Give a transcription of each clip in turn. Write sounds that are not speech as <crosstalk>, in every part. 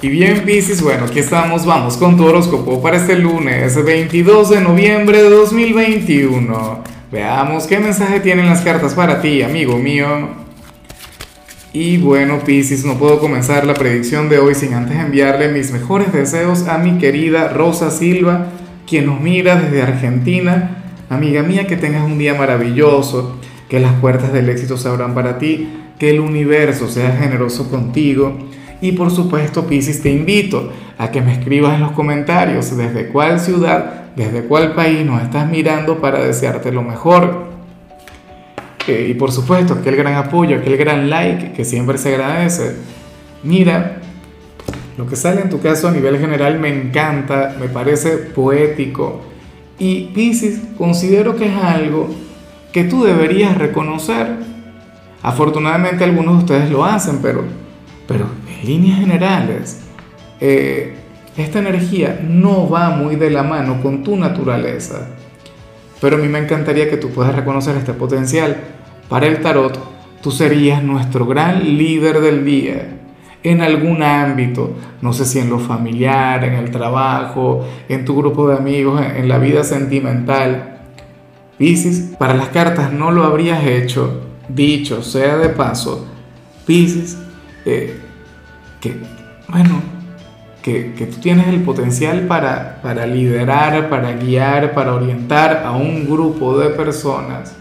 Y bien, Piscis, bueno, aquí estamos, vamos con tu horóscopo para este lunes 22 de noviembre de 2021. Veamos qué mensaje tienen las cartas para ti, amigo mío. Y bueno, Piscis, no puedo comenzar la predicción de hoy sin antes enviarle mis mejores deseos a mi querida Rosa Silva, quien nos mira desde Argentina. Amiga mía, que tengas un día maravilloso, que las puertas del éxito se abran para ti, que el universo sea generoso contigo y por supuesto, Piscis, te invito a que me escribas en los comentarios desde cuál ciudad, desde cuál país nos estás mirando para desearte lo mejor. Eh, y por supuesto, aquel gran apoyo, aquel gran like que siempre se agradece. Mira, lo que sale en tu caso a nivel general me encanta, me parece poético. Y Piscis, considero que es algo que tú deberías reconocer. Afortunadamente algunos de ustedes lo hacen, pero, pero líneas generales, eh, esta energía no va muy de la mano con tu naturaleza. Pero a mí me encantaría que tú puedas reconocer este potencial. Para el tarot, tú serías nuestro gran líder del día en algún ámbito, no sé si en lo familiar, en el trabajo, en tu grupo de amigos, en la vida sentimental. Piscis, para las cartas no lo habrías hecho, dicho sea de paso, Piscis, eh, que, bueno, que, que, tú tienes el potencial para, para liderar, para guiar, para orientar a un grupo de personas,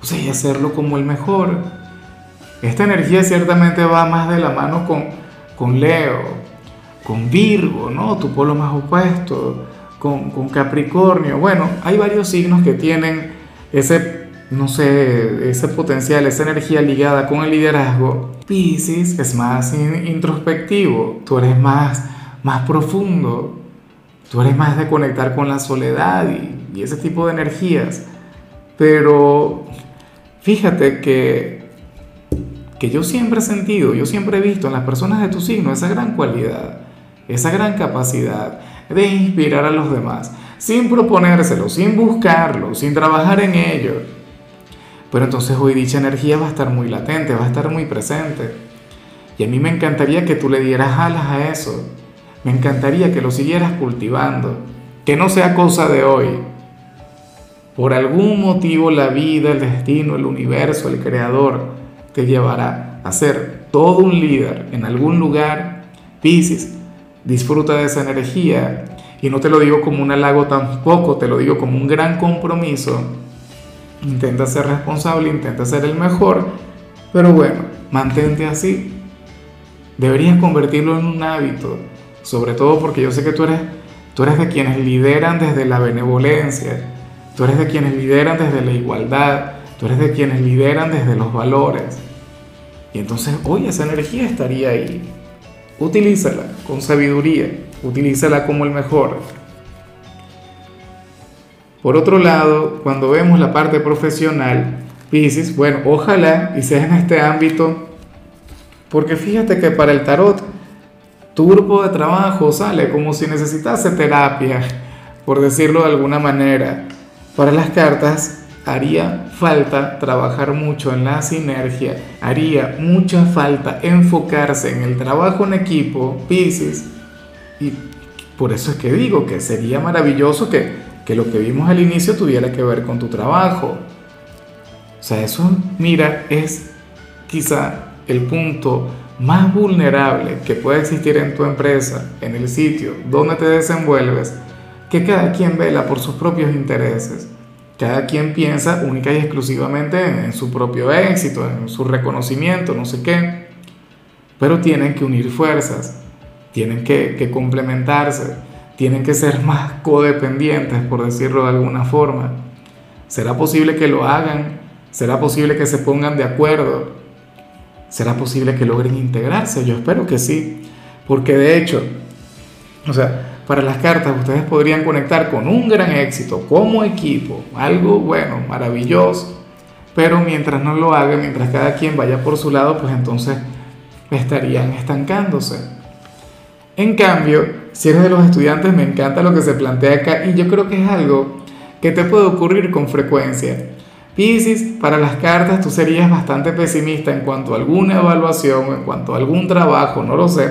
o sea, y hacerlo como el mejor. Esta energía ciertamente va más de la mano con, con Leo, con Virgo, ¿no? Tu polo más opuesto, con, con Capricornio. Bueno, hay varios signos que tienen ese no sé, ese potencial, esa energía ligada con el liderazgo, Pisces es más introspectivo, tú eres más, más profundo, tú eres más de conectar con la soledad y, y ese tipo de energías. Pero fíjate que, que yo siempre he sentido, yo siempre he visto en las personas de tu signo esa gran cualidad, esa gran capacidad de inspirar a los demás, sin proponérselo, sin buscarlo, sin trabajar en ello pero entonces hoy dicha energía va a estar muy latente, va a estar muy presente. Y a mí me encantaría que tú le dieras alas a eso. Me encantaría que lo siguieras cultivando. Que no sea cosa de hoy. Por algún motivo la vida, el destino, el universo, el creador te llevará a ser todo un líder en algún lugar. Piscis, disfruta de esa energía. Y no te lo digo como un halago tampoco, te lo digo como un gran compromiso intenta ser responsable, intenta ser el mejor, pero bueno, mantente así. Deberías convertirlo en un hábito, sobre todo porque yo sé que tú eres, tú eres de quienes lideran desde la benevolencia, tú eres de quienes lideran desde la igualdad, tú eres de quienes lideran desde los valores. Y entonces hoy esa energía estaría ahí. Utilízala con sabiduría, utilízala como el mejor. Por otro lado, cuando vemos la parte profesional, Pisces, bueno, ojalá y sea en este ámbito, porque fíjate que para el tarot, tu grupo de trabajo sale como si necesitase terapia, por decirlo de alguna manera. Para las cartas, haría falta trabajar mucho en la sinergia, haría mucha falta enfocarse en el trabajo en equipo, Pisces, y por eso es que digo que sería maravilloso que que lo que vimos al inicio tuviera que ver con tu trabajo. O sea, eso, mira, es quizá el punto más vulnerable que puede existir en tu empresa, en el sitio donde te desenvuelves, que cada quien vela por sus propios intereses. Cada quien piensa única y exclusivamente en, su propio éxito, en su reconocimiento, no sé qué. Pero tienen que unir fuerzas, tienen que, que complementarse tienen que ser <laughs> más codependientes, por decirlo de alguna forma. ¿Será posible que lo hagan? ¿Será posible que se pongan de acuerdo? ¿Será posible que logren integrarse? Yo espero que sí, porque de hecho, o sea, para las cartas ustedes podrían conectar con un gran éxito como equipo, algo bueno, maravilloso, pero mientras no lo hagan, mientras cada quien vaya por su lado, pues entonces estarían estancándose. En cambio, si eres de los estudiantes, me encanta lo que se plantea acá y yo creo que es algo que te puede ocurrir con frecuencia. Piscis, para las cartas tú serías bastante pesimista en cuanto a alguna evaluación, en cuanto a algún trabajo, no lo sé.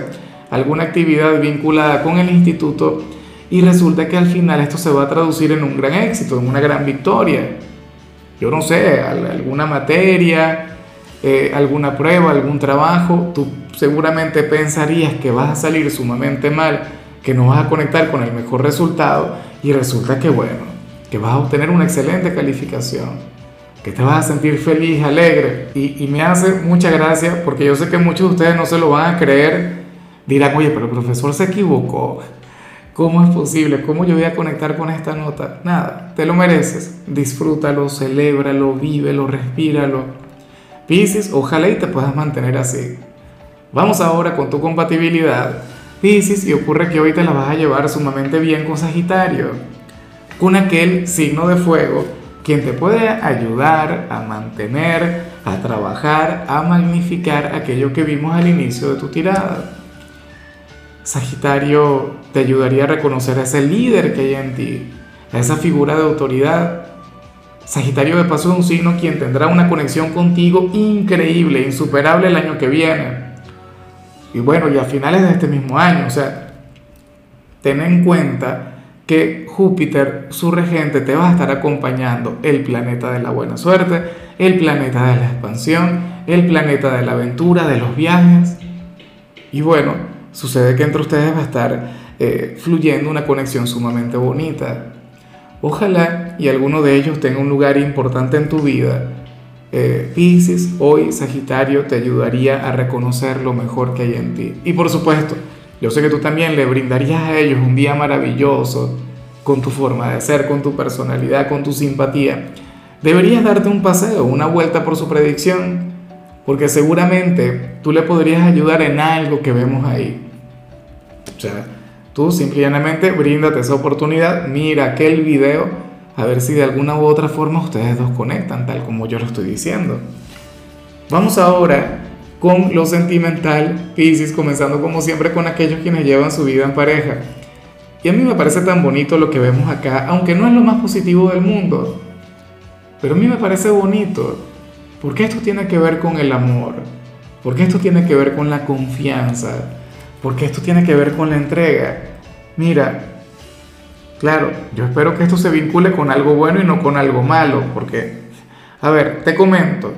alguna actividad vinculada con el instituto y resulta que al final esto se va a traducir en un gran éxito, en una gran victoria. Yo no sé, alguna materia, eh, alguna prueba, algún trabajo, tú seguramente pensarías que vas a salir sumamente mal, que no vas a conectar con el mejor resultado y resulta que bueno, que vas a obtener una excelente calificación que te vas a sentir feliz, alegre. Y, y, me hace mucha gracia porque yo sé que muchos de ustedes no se lo van a creer dirán, oye, pero el profesor se equivocó. ¿Cómo es posible? ¿Cómo yo voy a conectar con esta nota? Nada, te lo mereces. Disfrútalo, celébralo, vívelo, respíralo. Piscis, ojalá y te puedas mantener así. Vamos ahora con tu compatibilidad. Piscis, y ocurre que hoy te la vas a llevar sumamente bien con Sagitario, con aquel signo de fuego, quien te puede ayudar a mantener, a trabajar, a magnificar aquello que vimos al inicio de tu tirada. Sagitario te ayudaría a reconocer a ese líder que hay en ti, a esa figura de autoridad. Sagitario de paso es un signo quien tendrá una conexión contigo increíble, insuperable el año que viene. Y bueno, y a finales de este mismo año, o sea, ten en cuenta que Júpiter, su regente, te va a estar acompañando, el planeta de la buena suerte, el planeta de la expansión, el planeta de la aventura, de los viajes. Y bueno, sucede que entre ustedes va a estar eh, fluyendo una conexión sumamente bonita. Ojalá y alguno de ellos tenga un lugar importante en tu vida. Eh, Pisces, hoy Sagitario te ayudaría a reconocer lo mejor que hay en ti. Y por supuesto, yo sé que tú también le brindarías a ellos un día maravilloso con tu forma de ser, con tu personalidad, con tu simpatía. Deberías darte un paseo, una vuelta por su predicción porque seguramente tú le podrías ayudar en algo que vemos ahí. O sea, tú simplemente bríndate esa oportunidad, mira aquel video, a ver si de alguna u otra forma ustedes dos conectan, tal como yo lo estoy diciendo. Vamos ahora con lo sentimental, Pisces, comenzando como siempre con aquellos quienes llevan su vida en pareja. Y a mí me parece tan bonito lo que vemos acá, aunque no es lo más positivo del mundo. Pero a mí me parece bonito porque esto tiene que ver con el amor, porque esto tiene que ver con la confianza, porque esto tiene que ver con la entrega. Mira, claro, yo espero que esto se vincule con algo bueno y no con algo malo, porque, a ver, te comento,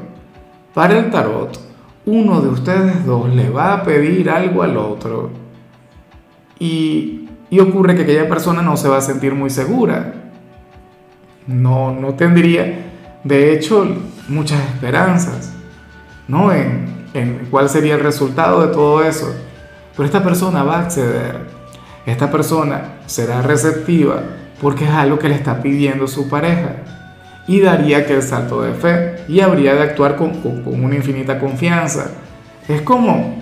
para el tarot, uno de ustedes dos le va a pedir algo al otro y, y ocurre que aquella persona no se va a sentir muy segura. No, no tendría, de hecho, muchas esperanzas, ¿no? En, en cuál sería el resultado de todo eso. Pero esta persona va a acceder, esta persona será receptiva porque es algo que le está pidiendo su pareja y daría aquel salto de fe y habría de actuar con, una infinita confianza. Es como,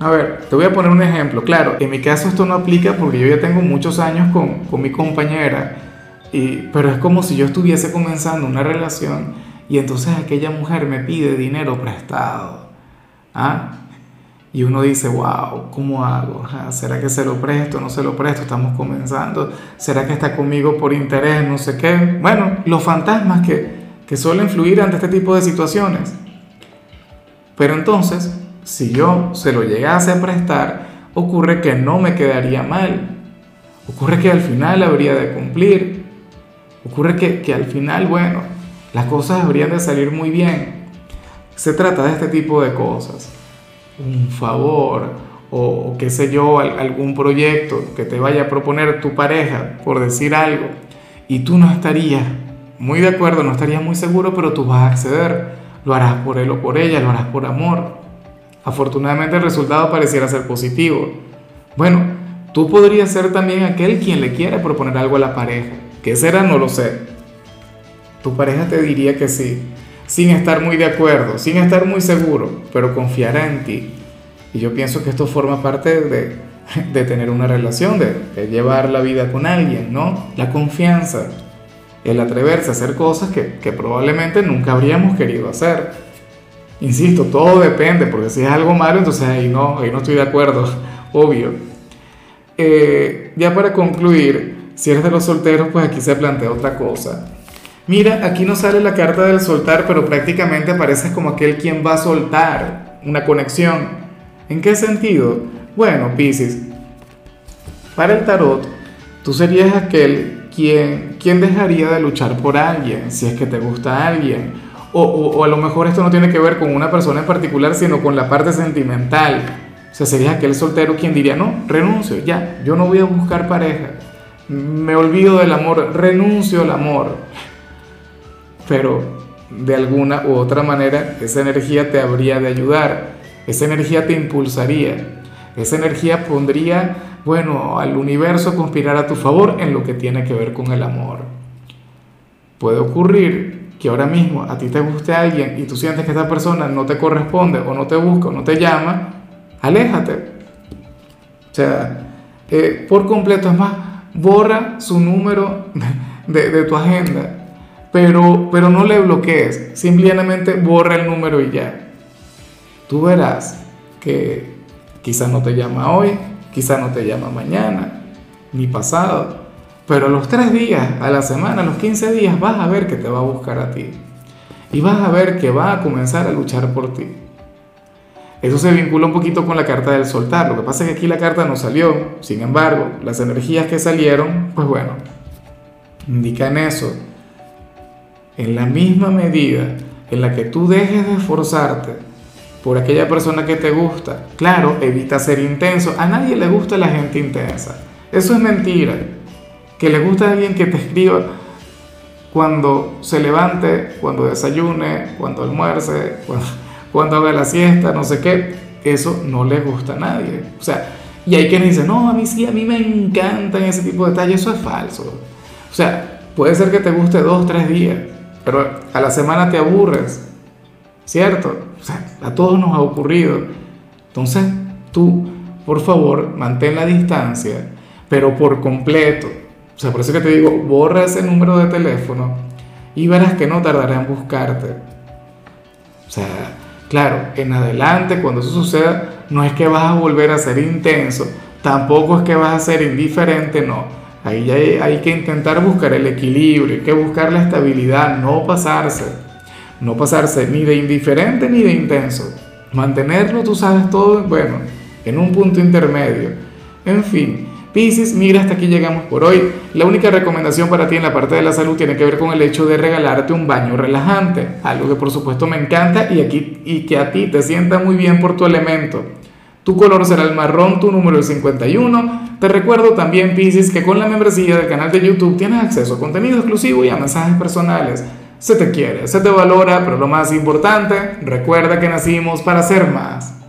a ver, te voy a poner un ejemplo. Claro, en mi caso esto no aplica porque yo ya tengo muchos años con, con mi compañera, y, pero es como si yo estuviese comenzando una relación y entonces aquella mujer me pide dinero prestado. ¿Ah? Y uno dice, wow, ¿cómo hago? ¿Será que se lo presto? ¿No se lo presto? Estamos comenzando. ¿Será que está conmigo por interés? No sé qué. Bueno, los fantasmas que, que suelen fluir ante este tipo de situaciones. Pero entonces, si yo se lo llegase a prestar, ocurre que no me quedaría mal. Ocurre que al final habría de cumplir. Ocurre que, que al final, bueno, las cosas habrían de salir muy bien. Se trata de este tipo de cosas. Un favor o, qué sé yo, algún proyecto que te vaya a proponer tu pareja, por decir algo, y tú no estarías muy de acuerdo, no estarías muy seguro, pero tú vas a acceder. Lo harás por él o por ella, lo harás por amor. Afortunadamente el resultado pareciera ser positivo. Bueno, tú podrías ser también aquel quien le quiere proponer algo a la pareja. ¿Qué será? No lo sé tu pareja te diría que sí, sin estar muy de acuerdo, sin estar muy seguro, pero confiará en ti. Y yo pienso que esto forma parte de, de tener una relación, de, de, llevar la vida con alguien, ¿no? La confianza, el atreverse a hacer cosas que, que probablemente nunca habríamos querido hacer. Insisto, todo depende, porque si es algo malo, entonces ahí no, ahí no estoy de acuerdo, <laughs> obvio. Eh, ya para concluir, si eres de los solteros, pues aquí se plantea otra cosa. Mira, aquí no sale la carta del soltar, pero prácticamente aparece como aquel quien va a soltar una conexión. ¿En qué sentido? Bueno, Piscis, para el tarot, tú serías aquel quien, quien dejaría de luchar por alguien, si es que te gusta alguien. O, o, a lo mejor esto no tiene que ver con una persona en particular, sino con la parte sentimental. O sea, serías aquel soltero quien diría, no, renuncio, ya, yo no voy a buscar pareja. Me olvido del amor, renuncio al amor. Pero de alguna u otra manera, esa energía te habría de ayudar, esa energía te impulsaría esa energía pondría, bueno, al universo conspirar a tu favor en lo que tiene que ver con el amor. Puede ocurrir que ahora mismo a ti te guste alguien y tú sientes que esta persona no te corresponde o no te busca o no te llama, aléjate. O sea, eh, por completo, es más, borra su número de, de tu agenda, pero, pero no le bloquees, simplemente borra el número y ya. Tú verás que Quizás no te llama hoy, quizás no te llama mañana, ni pasado, pero los tres días, a la semana, los 15 días, vas a ver que te va a buscar a ti. Y vas a ver que va a comenzar a luchar por ti. Eso se vincula un poquito con la carta del soltar. Lo que pasa es que aquí la carta no salió. Sin embargo, las energías que salieron, pues bueno, indican eso. En la misma medida en la que tú dejes de esforzarte por aquella persona que te gusta. Claro, evita ser intenso. A nadie le gusta la gente intensa. Eso es mentira. Que le gusta a alguien que te escriba cuando se levante, cuando desayune, cuando almuerce, cuando, haga la siesta, no sé qué. Eso no le gusta a nadie. O sea, y hay quienes dicen, no, a mí sí, a mí me encantan ese tipo de detalles. Eso es falso. O sea, puede ser que te guste dos, tres días, pero a la semana te aburres ¿cierto? O sea, a todos nos ha ocurrido. Entonces, tú, por favor, mantén la distancia, pero por completo. O sea, por eso que te digo, borra ese número de teléfono y verás que no tardará en buscarte. O sea, claro, en adelante, cuando eso suceda, no es que vas a volver a ser intenso, tampoco es que vas a ser indiferente, no. Ahí hay, hay que intentar buscar el equilibrio, hay que buscar la estabilidad, no pasarse. No pasarse ni de indiferente ni de intenso. Mantenerlo, tú sabes todo, bueno, en un punto intermedio. En fin, Pisces, mira, hasta aquí llegamos por hoy. La única recomendación para ti en la parte de la salud tiene que ver con el hecho de regalarte un baño relajante, algo que por supuesto me encanta y que a ti te sienta muy bien por tu elemento. Tu color será el marrón, tu número el 51. Te recuerdo también, Pisces, que con la membresía del canal de YouTube tienes acceso a contenido exclusivo y a mensajes personales se te quiere, se te valora, pero lo más importante, recuerda que nacimos para ser más.